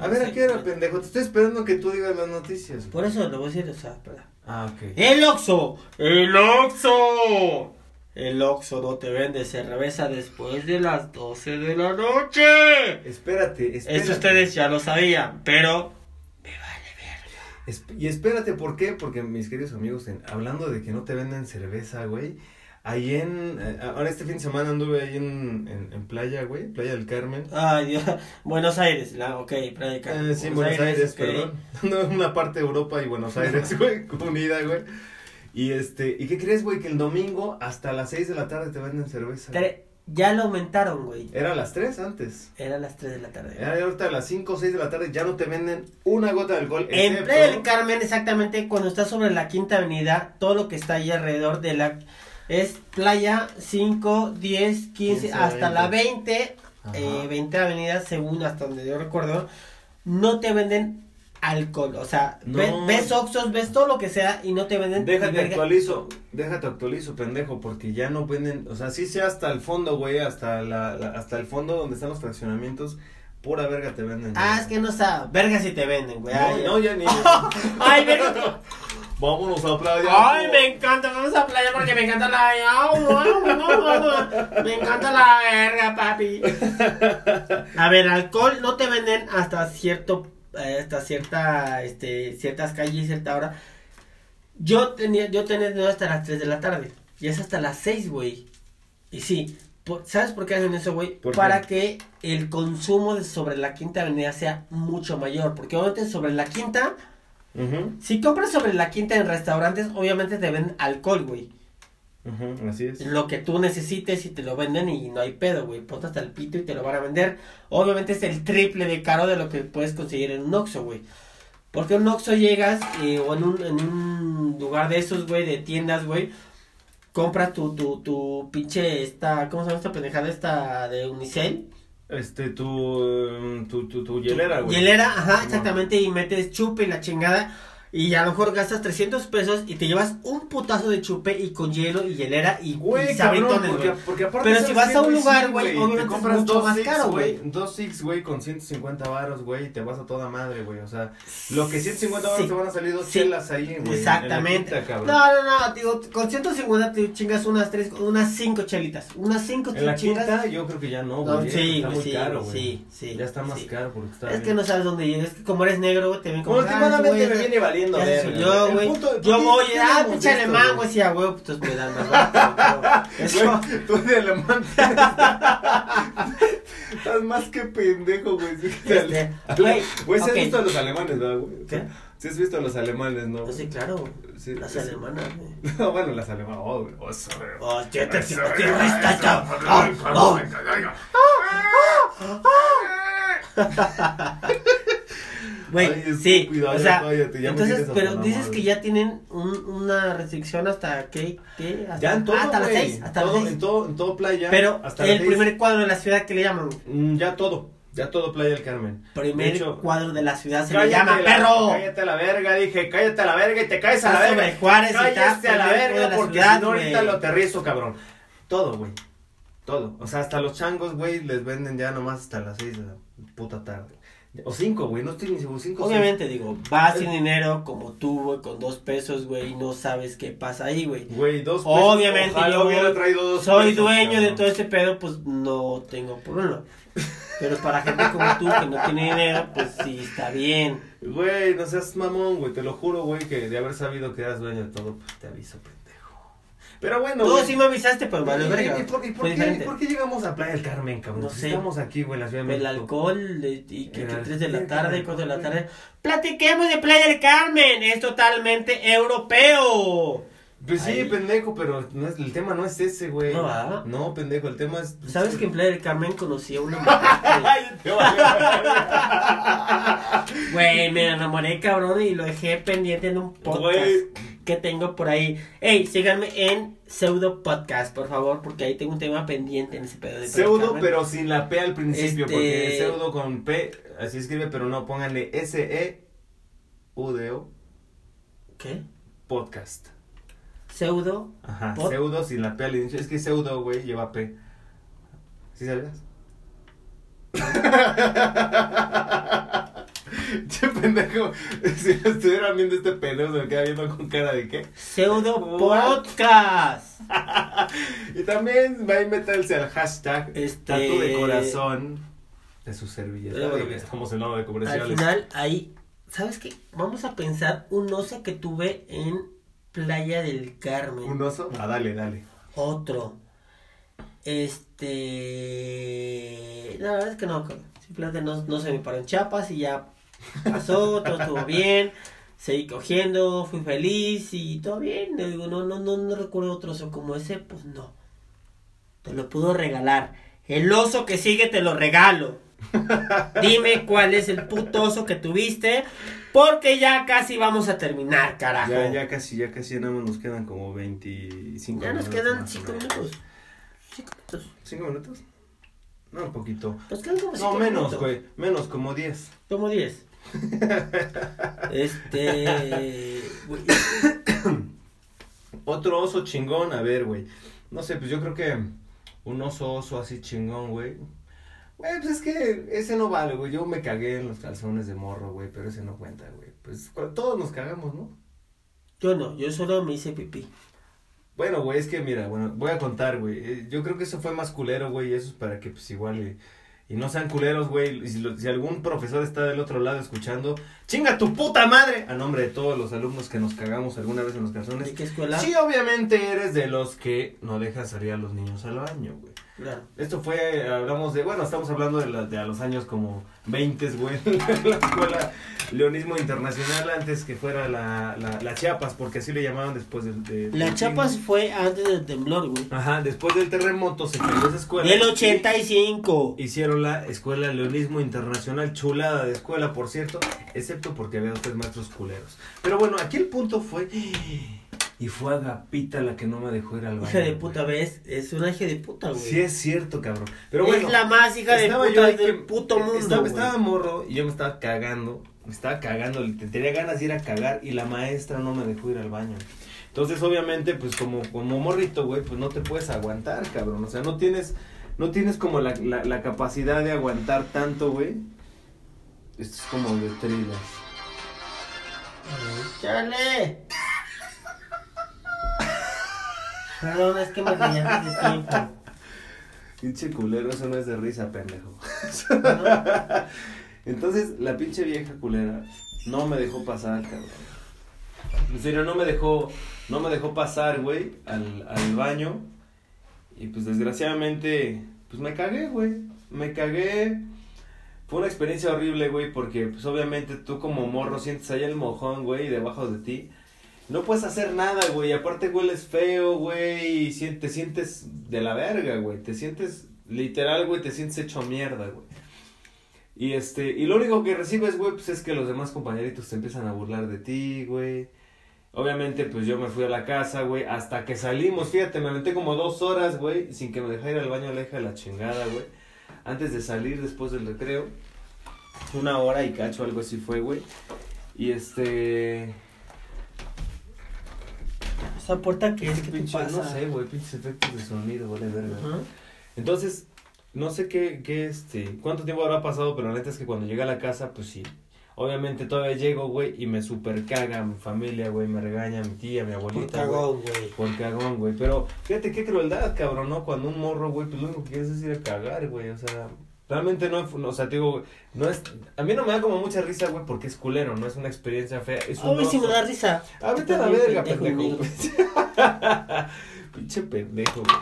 A ver, ¿a qué hora, pendejo? Te estoy esperando que tú digas las noticias. Por eso lo voy a decir, o sea, espera. Ah, ok. ¡El Oxxo! ¡El Oxxo! El Oxxo no te vende cerveza después de las 12 de la noche. Espérate, espérate. Eso ustedes ya lo sabían, pero... Esp- y espérate, ¿por qué? Porque mis queridos amigos, en- hablando de que no te venden cerveza, güey. Ahí en. eh, ahora este fin de semana anduve ahí en, en, en playa, güey. Playa del Carmen. Ay, Dios. Buenos Aires, la, ok, Playa de Carmen. Eh, sí, Buenos Aires, ok. perdón. No, una parte de Europa y Buenos Aires, güey, unida, güey. Y este, ¿y qué crees, güey? Que el domingo hasta las 6 de la tarde te venden cerveza. Tre- Ya lo aumentaron, güey. Era a las 3 antes. Era las 3 de la tarde. Era ahorita a las 5 o 6 de la tarde ya no te venden una gota de alcohol. En excepto- Playa del Carmen, exactamente, cuando estás sobre la quinta avenida, todo lo que está ahí alrededor de la... Es playa 5, 10, 15, 15, hasta la 20, Ajá. eh, 20 avenida, según hasta donde yo recuerdo, no te venden alcohol. O sea, No. ves, ves Oxxos, ves todo lo que sea y no te venden... Déjate verga. actualizo, déjate actualizo, pendejo, porque ya no venden, o sea, sí sea hasta el fondo, güey, hasta la, la- hasta el fondo donde están los fraccionamientos, pura verga te venden. Ah, güey. es que no está. Verga si te venden, güey. No, Ay, no, ya ni. Ay, verga. Vámonos a playa. Ay, me encanta, vamos a playa porque me encanta la... Me encanta la verga, papi. A ver, alcohol no te venden hasta cierto, eh, hasta cierta, este, ciertas calles, cierta hora. Yo tenía, yo tenía hasta las 3 de la tarde. Y es hasta las 6, güey. Y sí, por- ¿sabes por qué hacen eso, güey? Para que el consumo de sobre la quinta avenida sea mucho mayor. Porque obviamente sobre la quinta, si compras sobre la quinta en restaurantes, obviamente te venden alcohol, güey. Ujú, así es. Lo que tú necesites y te lo venden y no hay pedo, güey. Ponte hasta el pito y te lo van a vender. Obviamente es el triple de caro de lo que puedes conseguir en un Oxxo, güey. Porque en un Oxxo llegas eh, o en un, en un lugar de esos, güey, de tiendas, güey. Compras tu, tu, tu pinche, esta, ¿cómo se llama esta pendejada? Esta de Unicel. Este, tu, tu, tu, tu hielera, güey. Hielera, ajá, exactamente, y metes chupe y la chingada. Y a lo mejor gastas 300 pesos y te llevas un putazo de chupe y con hielo y hielera y, Güey, y sabritones, güey. Pero ¿sabes si vas a un güey? lugar, Sí, güey, te obviamente es compras mucho dos más six, caro, güey. Dos six, güey, con 150 varos, güey, y te vas a toda madre, güey. O sea, lo que 150 varos Sí. te van a salir dos Sí. chelas ahí, güey. en la Exactamente. quinta. No, no, no, digo, con 150 te chingas unas tres, unas cinco chelitas. Unas cinco En la chingas. quinta yo creo que ya no, No, güey. sí, está muy sí, caro, sí, güey. sí, Ya está más sí. caro porque está Es bien. que no sabes dónde llegas. Es que como eres negro, güey, te ven como. ah, Últimamente güey me es- viene valiendo El güey. punto- ¿por Yo voy, ah, pinche alemán, güey? sí, a huevo, pues me dan más barato, Eso. Tú de alemán estás más que pendejo, güey. Este, güey, Güey, ¿sí ok. has visto a los alemanes, ¿verdad, güey? ¿Qué? Sí has visto a los alemanes, ¿no? Pues sí, claro. Sí, Las sí. alemanas, güey. No, bueno, las alemanas. Oh, güey. Oh. Oh, te Güey, sí, estúpido, o sea, cállate, entonces, pero dices madre. que ya tienen un, una restricción hasta qué, qué, hasta, Ya en todo, ah, hasta las seis, hasta todo, las seis. En todo, en todo playa. Pero hasta el primer cuadro de la ciudad que le llaman, Mm, Ya todo. Ya todo Playa del Carmen. primer De hecho, cuadro de la ciudad se le llama la- perro. Cállate a la verga, dije, cállate a la verga y te caes a la verga. sobre Juárez Cállate a la de verga porque si no ahorita lo aterrizo, cabrón. Todo, güey. Todo. O sea, hasta los changos, güey, les venden ya nomás hasta las 6 de la puta tarde. O 5, güey, no estoy ni seguro. 5 Obviamente, digo, vas sin dinero como tú, güey, con dos pesos, güey, y no sabes qué pasa ahí, güey. Güey, dos pesos. Obviamente, yo hubiera traído dos soy pesos, dueño de todo este pedo, pues no tengo problema. Pero para gente como tú que no tiene dinero, pues sí está bien. Güey, no seas mamón, güey. Te lo juro, güey, que de haber sabido que eras dueño de todo, pues te aviso, pendejo. Pero bueno, Tú güey. sí me avisaste, pero vale, ¿Y- verga. ¿Y, por, y por Fue qué, diferente. por qué llegamos a Playa del Carmen, cabrón? No sé. Estamos aquí, güey, la Ciudad de El alcohol de- y que El 3 de la tarde, el 4 de la tarde. Platiquemos de Playa del Carmen, es totalmente europeo. Pues sí, pendejo, pero no es, el tema no es ese, güey. No, ¿ah? No, pendejo, el tema es... ¿Sabes que en Playa del Carmen conocí a una mujer? Que- Güey, me enamoré, cabrón, y lo dejé pendiente en un podcast Güey. Que tengo por ahí. Ey, síganme en Pseudo Podcast, por favor, porque ahí tengo un tema pendiente en ese pedo de Pseudo, pero sin la P al principio, Este- porque pseudo con P, así escribe, pero no, pónganle S-E-U-D-O, ¿Qué? podcast. Pseudo. Ajá, Pod- pseudo sin la P al inicio. Es que pseudo, güey, lleva P. ¿Sí sabías? che pendejo, si lo estuvieran viendo este pendejo se me queda viendo con cara de qué. Pseudo? Podcast. Y también va a métanse al hashtag Este- tatu de corazón de su servilleta. Estamos hablando de Al comerciales. final, ahí, ¿sabes qué? Vamos a pensar un oso que tuve en Playa del Carmen. ¿Un oso? Ah, dale, dale. Otro. Este. La verdad es que no, simplemente no, no se me paró en chapas y ya pasó, todo estuvo bien. Seguí cogiendo, fui feliz y todo bien. Le digo, no, no, no, no recuerdo otro oso como ese, pues no. Te lo puedo regalar. El oso que sigue te lo regalo. Dime cuál es el puto oso que tuviste. Porque ya casi vamos a terminar, carajo. Ya, ya casi, ya casi, ya nada más nos quedan como 25 Ya nos minutos quedan más o 5 menos. minutos. 5 minutos. ¿Cinco minutos? No, un poquito. Nos quedan como No, cinco menos, minutos. güey. Menos, como 10. Como 10. Este. Otro oso chingón, a ver, güey. No sé, pues yo creo que un oso oso así chingón, güey. Güey, pues es que ese no vale, güey. Yo me cagué en los calzones de morro, güey, pero ese no cuenta, güey. Pues todos nos cagamos, ¿no? Yo no, yo solo me hice pipí. Bueno, güey, es que mira, bueno, voy a contar, güey. Eh, Yo creo que eso fue más culero, güey, y eso es para que pues igual y no sean culeros, güey. Si, si algún profesor está del otro lado escuchando, chinga tu puta madre. A nombre de todos los alumnos que nos cagamos alguna vez en los calzones. ¿De qué escuela? Sí, obviamente eres de los que no dejas salir a los niños al baño, güey. Claro. Esto fue, hablamos de, bueno, estamos hablando de, la- de a los años como 20, güey, la escuela Leonismo Internacional antes que fuera la, la, la Chiapas, porque así le llamaban después del... de- La del sismo. fue antes del temblor, güey. Ajá, después del terremoto se cayó esa escuela. Del 85. Hicieron la escuela Leonismo Internacional, chulada de escuela, por cierto, excepto porque había dos maestros culeros. Pero bueno, aquí el punto fue, y fue Agapita la que no me dejó ir al baño. Hija de güey. puta, ¿ves? Es una hija de puta, güey. Sí es cierto, cabrón. Pero bueno, es la más hija de estaba yo puta del que- puto mundo, Estaba, güey. estaba morro y yo me estaba cagando, me estaba cagando, te- tenía ganas de ir a cagar y la maestra no me dejó ir al baño. Entonces, obviamente, pues como, como morrito, güey, pues no te puedes aguantar, cabrón. O sea, no tienes, no tienes como la, la, la capacidad de aguantar tanto, güey. Esto es como de thriller. ¡Chale! Perdón, es que me reí antes de tiempo. Pinche culero, eso no es de risa, pendejo. ¿no? Entonces, la pinche vieja culera no me dejó pasar, cabrón. En serio, no me dejó, no me dejó pasar, güey, al, al baño. Y pues desgraciadamente, pues me cagué, güey. Me cagué. Fue una experiencia horrible, güey, porque pues obviamente tú como morro sientes ahí el mojón, güey, debajo de ti. No puedes hacer nada, güey. Aparte hueles feo, güey. Y te sientes de la verga, güey. Te sientes, literal, güey, te sientes hecho mierda, güey. Y este, y lo único que recibes, güey, pues es que los demás compañeritos te empiezan a burlar de ti, güey. Obviamente, pues yo me fui a la casa, güey, hasta que salimos, fíjate, me aventé como dos horas, güey, sin que me dejara ir al baño, la hija de la chingada, güey. Antes de salir, después del recreo, una hora y cacho, algo así fue, güey. Y este... Esa puerta que es que te pinche- pasa. no sé, güey, pinches efectos de sonido, vale verga. Entonces, no sé qué, qué, este, cuánto tiempo habrá pasado, pero la neta es que cuando llegué a la casa, pues sí. Obviamente todavía llego, güey, y me super caga mi familia, güey, me regaña mi tía, mi Por abuelita, güey. cagón, güey. Por cagón, güey. Pero fíjate qué crueldad, cabrón, ¿no? Cuando un morro, güey, pues lo único que quieres es ir a cagar, güey. O sea, realmente no, o sea, te digo, no es. A mí no me da como mucha risa, güey, porque es culero, no es una experiencia fea. Es A un mí sí me da risa. Ah, vete a la verga, pendejo. Pinche pendejo, güey.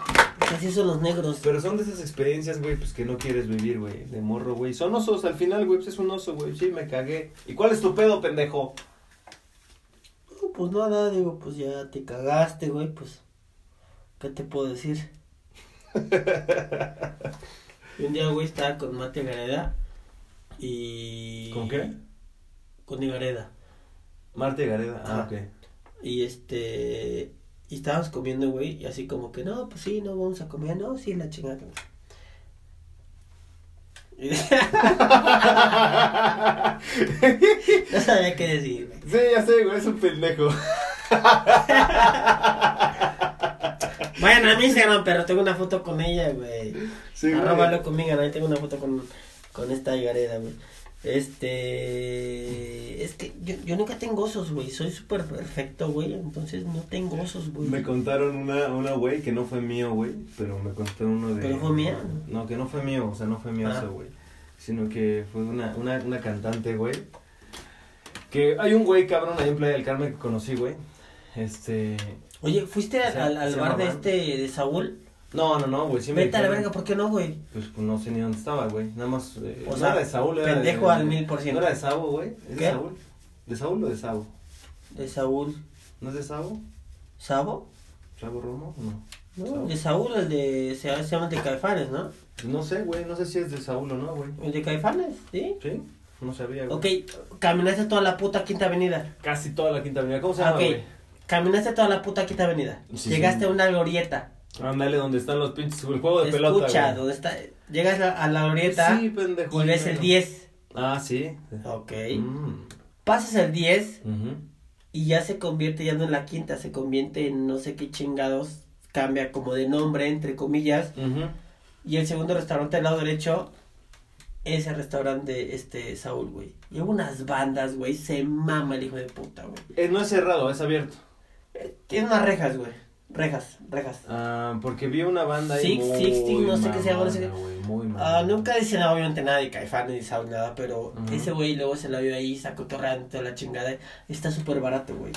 Así son los negros. Pero son de esas experiencias, güey, pues que no quieres vivir, güey, de morro, güey. Son osos, al final, güey, pues es un oso, güey. Sí, me cagué. ¿Y cuál es tu pedo, pendejo? No, Pues nada, digo, pues ya te cagaste, güey, pues. ¿Qué te puedo decir? Y un día, güey, estaba con Mate Gareda y... ¿Con qué? Con Igareda. Marte Gareda. Ah, ok. Y este... Y estábamos comiendo, güey, y así como que, no, pues sí, no, vamos a comer, no, sí, la chingada. No sabía qué decir, güey. Sí, ya sé, güey, es un pendejo. Vayan a mi Instagram, pero tengo una foto con ella, güey. Sí. Arróbalo conmigo, ahí tengo una foto con, con esta Gareda, güey. Este. Es que yo, yo nunca tengo osos, güey. Soy súper perfecto, güey. Entonces no tengo osos, güey. Me contaron una, una güey que no fue mío, güey, pero me contó uno de... ¿Pero fue mía? No, que no fue mío, o sea, no fue mío Ah. eso, güey. Sino que fue una, una, una cantante, güey. Que hay un güey, cabrón, ahí en Playa del Carmen que conocí, güey. Este... Oye, ¿fuiste al, al, bar de este de Saúl? No, no, no, güey, sí me Vete a la verga, ¿por qué no, güey? Pues no sé ni dónde estaba, güey. Nada más. eh, O no sea, era de Saúl, era pendejo de, al mil por ciento. No era de Sabo, güey. ¿Es ¿Qué? de Saúl? ¿De Saúl o de Sabo? De Saúl. ¿No es de Sabo? ¿Sabo? ¿Sabo Romo? No. No, Saúl. de Saúl, el de. Se, se llama el de Caifanes, ¿no? Pues no sé, güey. No sé si es de Saúl o no, güey. El de Caifanes, ¿sí? ¿Sí? No sabía, güey. Ok, caminaste toda la puta quinta avenida. Casi toda la quinta avenida. ¿Cómo se Ah, llama, güey? Caminaste toda la puta quinta avenida. Sí, Llegaste sí. a una glorieta. Ándale, donde están los pinches. El juego de pelota. Escucha. ¿dónde está? Llegas a, a la glorieta Sí, pendejo. y ves el mero. 10. Ah, sí. Ok. Mm. Pasas el 10 Ujú. y ya se convierte ya no en la quinta, se convierte en no sé qué chingados. Cambia como de nombre, entre comillas. Y el segundo restaurante al lado derecho es el restaurante de este Saúl, güey. Lleva unas bandas, güey. Se mama el hijo de puta, güey. Eh, no es cerrado, es abierto. Tiene unas rejas, güey. Rejas, rejas. Ah, porque vi una banda ahí Six, muy Sixteen, no sé qué se llama, no sé qué. mamona, güey, muy Ah, nunca dice nada, obviamente nada de Caifán ni Saúl, nada, pero ese güey luego se la vio ahí, sacó torrando toda la chingada. Está súper barato, güey.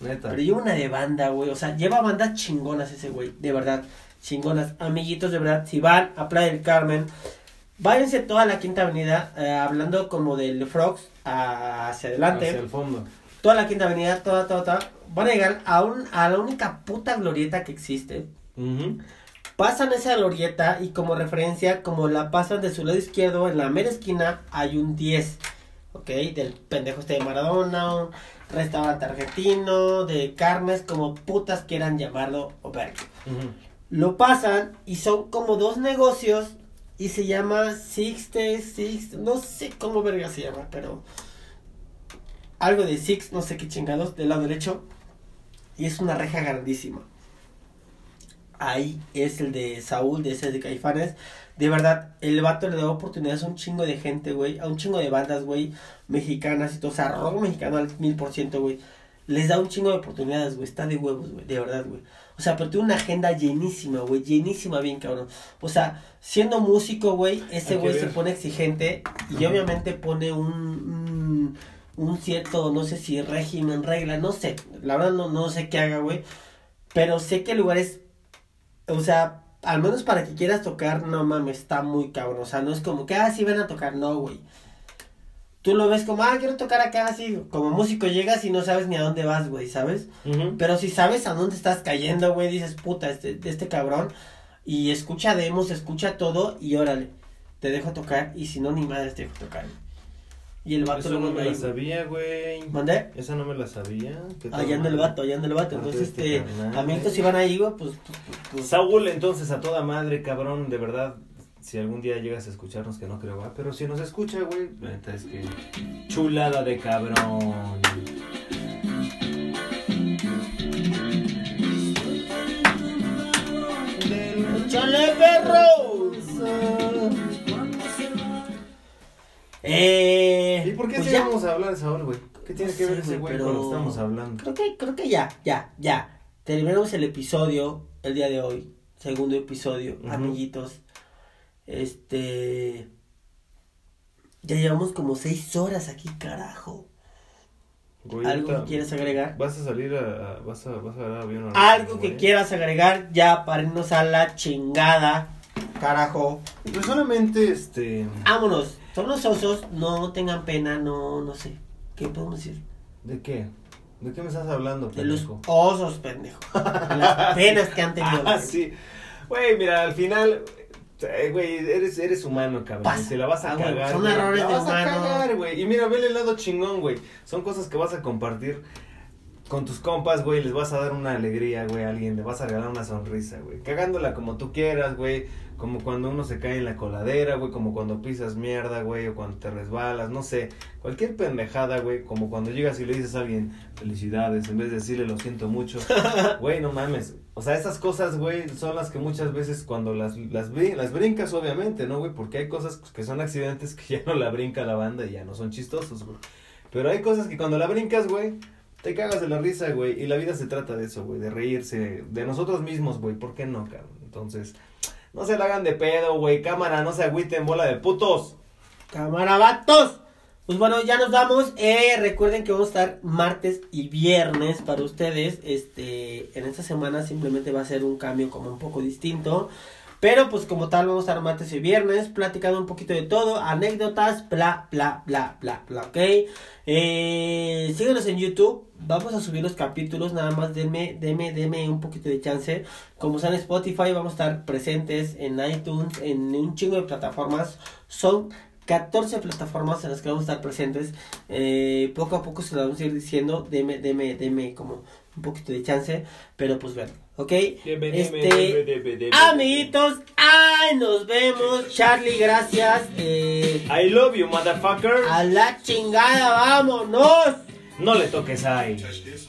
Neta. Pero lleva una de banda, güey. O sea, lleva bandas chingonas ese güey, de verdad. Chingonas. Amiguitos, de verdad, si van a Playa del Carmen, váyanse toda la quinta avenida, eh, hablando como del Frogs hacia adelante. Hacia el fondo. Toda la quinta avenida, toda, toda, toda. Van a llegar a, un, a la única puta glorieta que existe. Pasan esa glorieta y como referencia, como la pasan de su lado izquierdo, en la mera esquina hay un 10, ¿ok? Del pendejo este de Maradona, un restaurante argentino, de carnes, como putas quieran llamarlo o verga. Ujú. Lo pasan y son como dos negocios y se llama Sixte, Six, no sé cómo verga se llama, pero algo de Six, no sé qué chingados, del lado derecho y es una reja grandísima. Ahí es el de Saúl, de ese de Caifanes. De verdad, el vato le da oportunidades a un chingo de gente, güey. A un chingo de bandas, güey. Mexicanas y todo. O sea, rock mexicano al mil por ciento, güey. Les da un chingo de oportunidades, güey. Está de huevos, güey. De verdad, güey. O sea, pero tiene una agenda llenísima, güey. Llenísima, bien cabrón. O sea, siendo músico, güey, ese güey se pone exigente. Y obviamente pone un, un, un cierto, no sé si régimen, regla, no sé, la verdad no, no sé qué haga, güey, pero sé que el lugar es, o sea, al menos para que quieras tocar, no mames, está muy cabrón, o sea, no es como que, ah, sí ven a tocar, no, güey. Tú lo ves como, ah, quiero tocar acá, así, como músico llegas y no sabes ni a dónde vas, güey, ¿sabes? Pero si sabes a dónde estás cayendo, güey, dices, puta, este, este cabrón. Y escucha demos, escucha todo y órale, te dejo tocar. Y si no, ni madre te dejo tocar. Y el vato Eso luego no me ahí, la sabía, güey. ¿Mandé? Esa no me la sabía. ¿Qué tal, Allá anda el vato, allá anda el vato. Ah, Entonces, este este, carnal. amigos, si van ahí, güey, pues, pues, pues, pues, Saúl, entonces, a toda madre, cabrón, de verdad. Si algún día llegas a escucharnos, que no creo, va. Pero si nos escucha, güey, la neta es que. Chulada de cabrón. ¡Échale, perros! Eh, ¿Y por qué pues ya. vamos a hablar de Saúl, güey? ¿Qué tiene No que ver ese güey, pero- con lo que estamos hablando? Creo que, creo que ya, ya, ya. Terminamos el episodio el día de hoy. Segundo episodio, amiguitos. Este. Ya llevamos como seis horas aquí, carajo. Güey, ¿Algo que quieras agregar? Vas a salir a. a- vas, a, vas a ver avión. Algo que güey. quieras agregar ya para irnos a la chingada. Carajo. Pues solamente, este. Vámonos. Son los osos. No tengan pena. No, no sé. ¿Qué podemos decir? ¿De qué? ¿De qué me estás hablando, De los pendejo? osos, pendejo. De las penas que han tenido. Ah, sí. Güey, mira, al final, eh, güey, eres, eres humano, cabrón. Pasa. Te la vas a Ah, cagar. son errores de vas a humano. cagar, güey. Y mira, vele el lado chingón, güey. Son cosas que vas a compartir con tus compas, güey. Les vas a dar una alegría, güey, a alguien. Le vas a regalar una sonrisa, güey. Cagándola como tú quieras, güey. Como cuando uno se cae en la coladera, güey. Como cuando pisas mierda, güey. O cuando te resbalas, no sé. Cualquier pendejada, güey. Como cuando llegas y le dices a alguien, felicidades. En vez de decirle, lo siento mucho. Güey, no mames. O sea, esas cosas, güey, son las que muchas veces cuando las, las, brin- las brincas, obviamente, ¿no, güey? Porque hay cosas que son accidentes que ya no la brinca la banda y ya no son chistosos, güey. Pero hay cosas que cuando la brincas, güey, te cagas de la risa, güey. Y la vida se trata de eso, güey, de reírse de nosotros mismos, güey. ¿Por qué no, cabrón? Entonces, no se la hagan de pedo, güey. Cámara, no se agüiten, bola de putos. Cámara vatos. Pues bueno, ya nos vamos. Eh, recuerden que vamos a estar martes y viernes para ustedes. Este, en esta semana simplemente va a ser un cambio como un poco distinto. Pero pues como tal vamos a martes y viernes platicando un poquito de todo, anécdotas, bla, bla, bla, bla, bla, ok. Eh, síguenos en YouTube, vamos a subir los capítulos, nada más denme, denme, denme un poquito de chance. Como está en Spotify, vamos a estar presentes en iTunes, en un chingo de plataformas. Son 14 plataformas en las que vamos a estar presentes. Eh, poco a poco se lo vamos a ir diciendo. Deme, deme, deme como un poquito de chance. Pero pues bueno, ¿ok? Este, amiguitos, ay, nos vemos. Charlie, gracias. Eh, I love you, motherfucker. a la chingada, vámonos. No le toques ahí.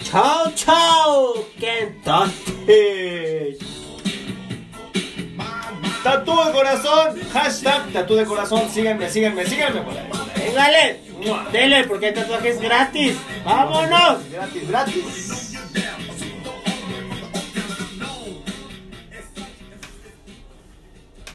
Chao, chao. Kentucky. Tatú de corazón. Hashtag tatú de corazón. Síganme, síganme, síganme. Véngale. Dele, porque el tatuaje es gratis. Vámonos. Gratis, gratis.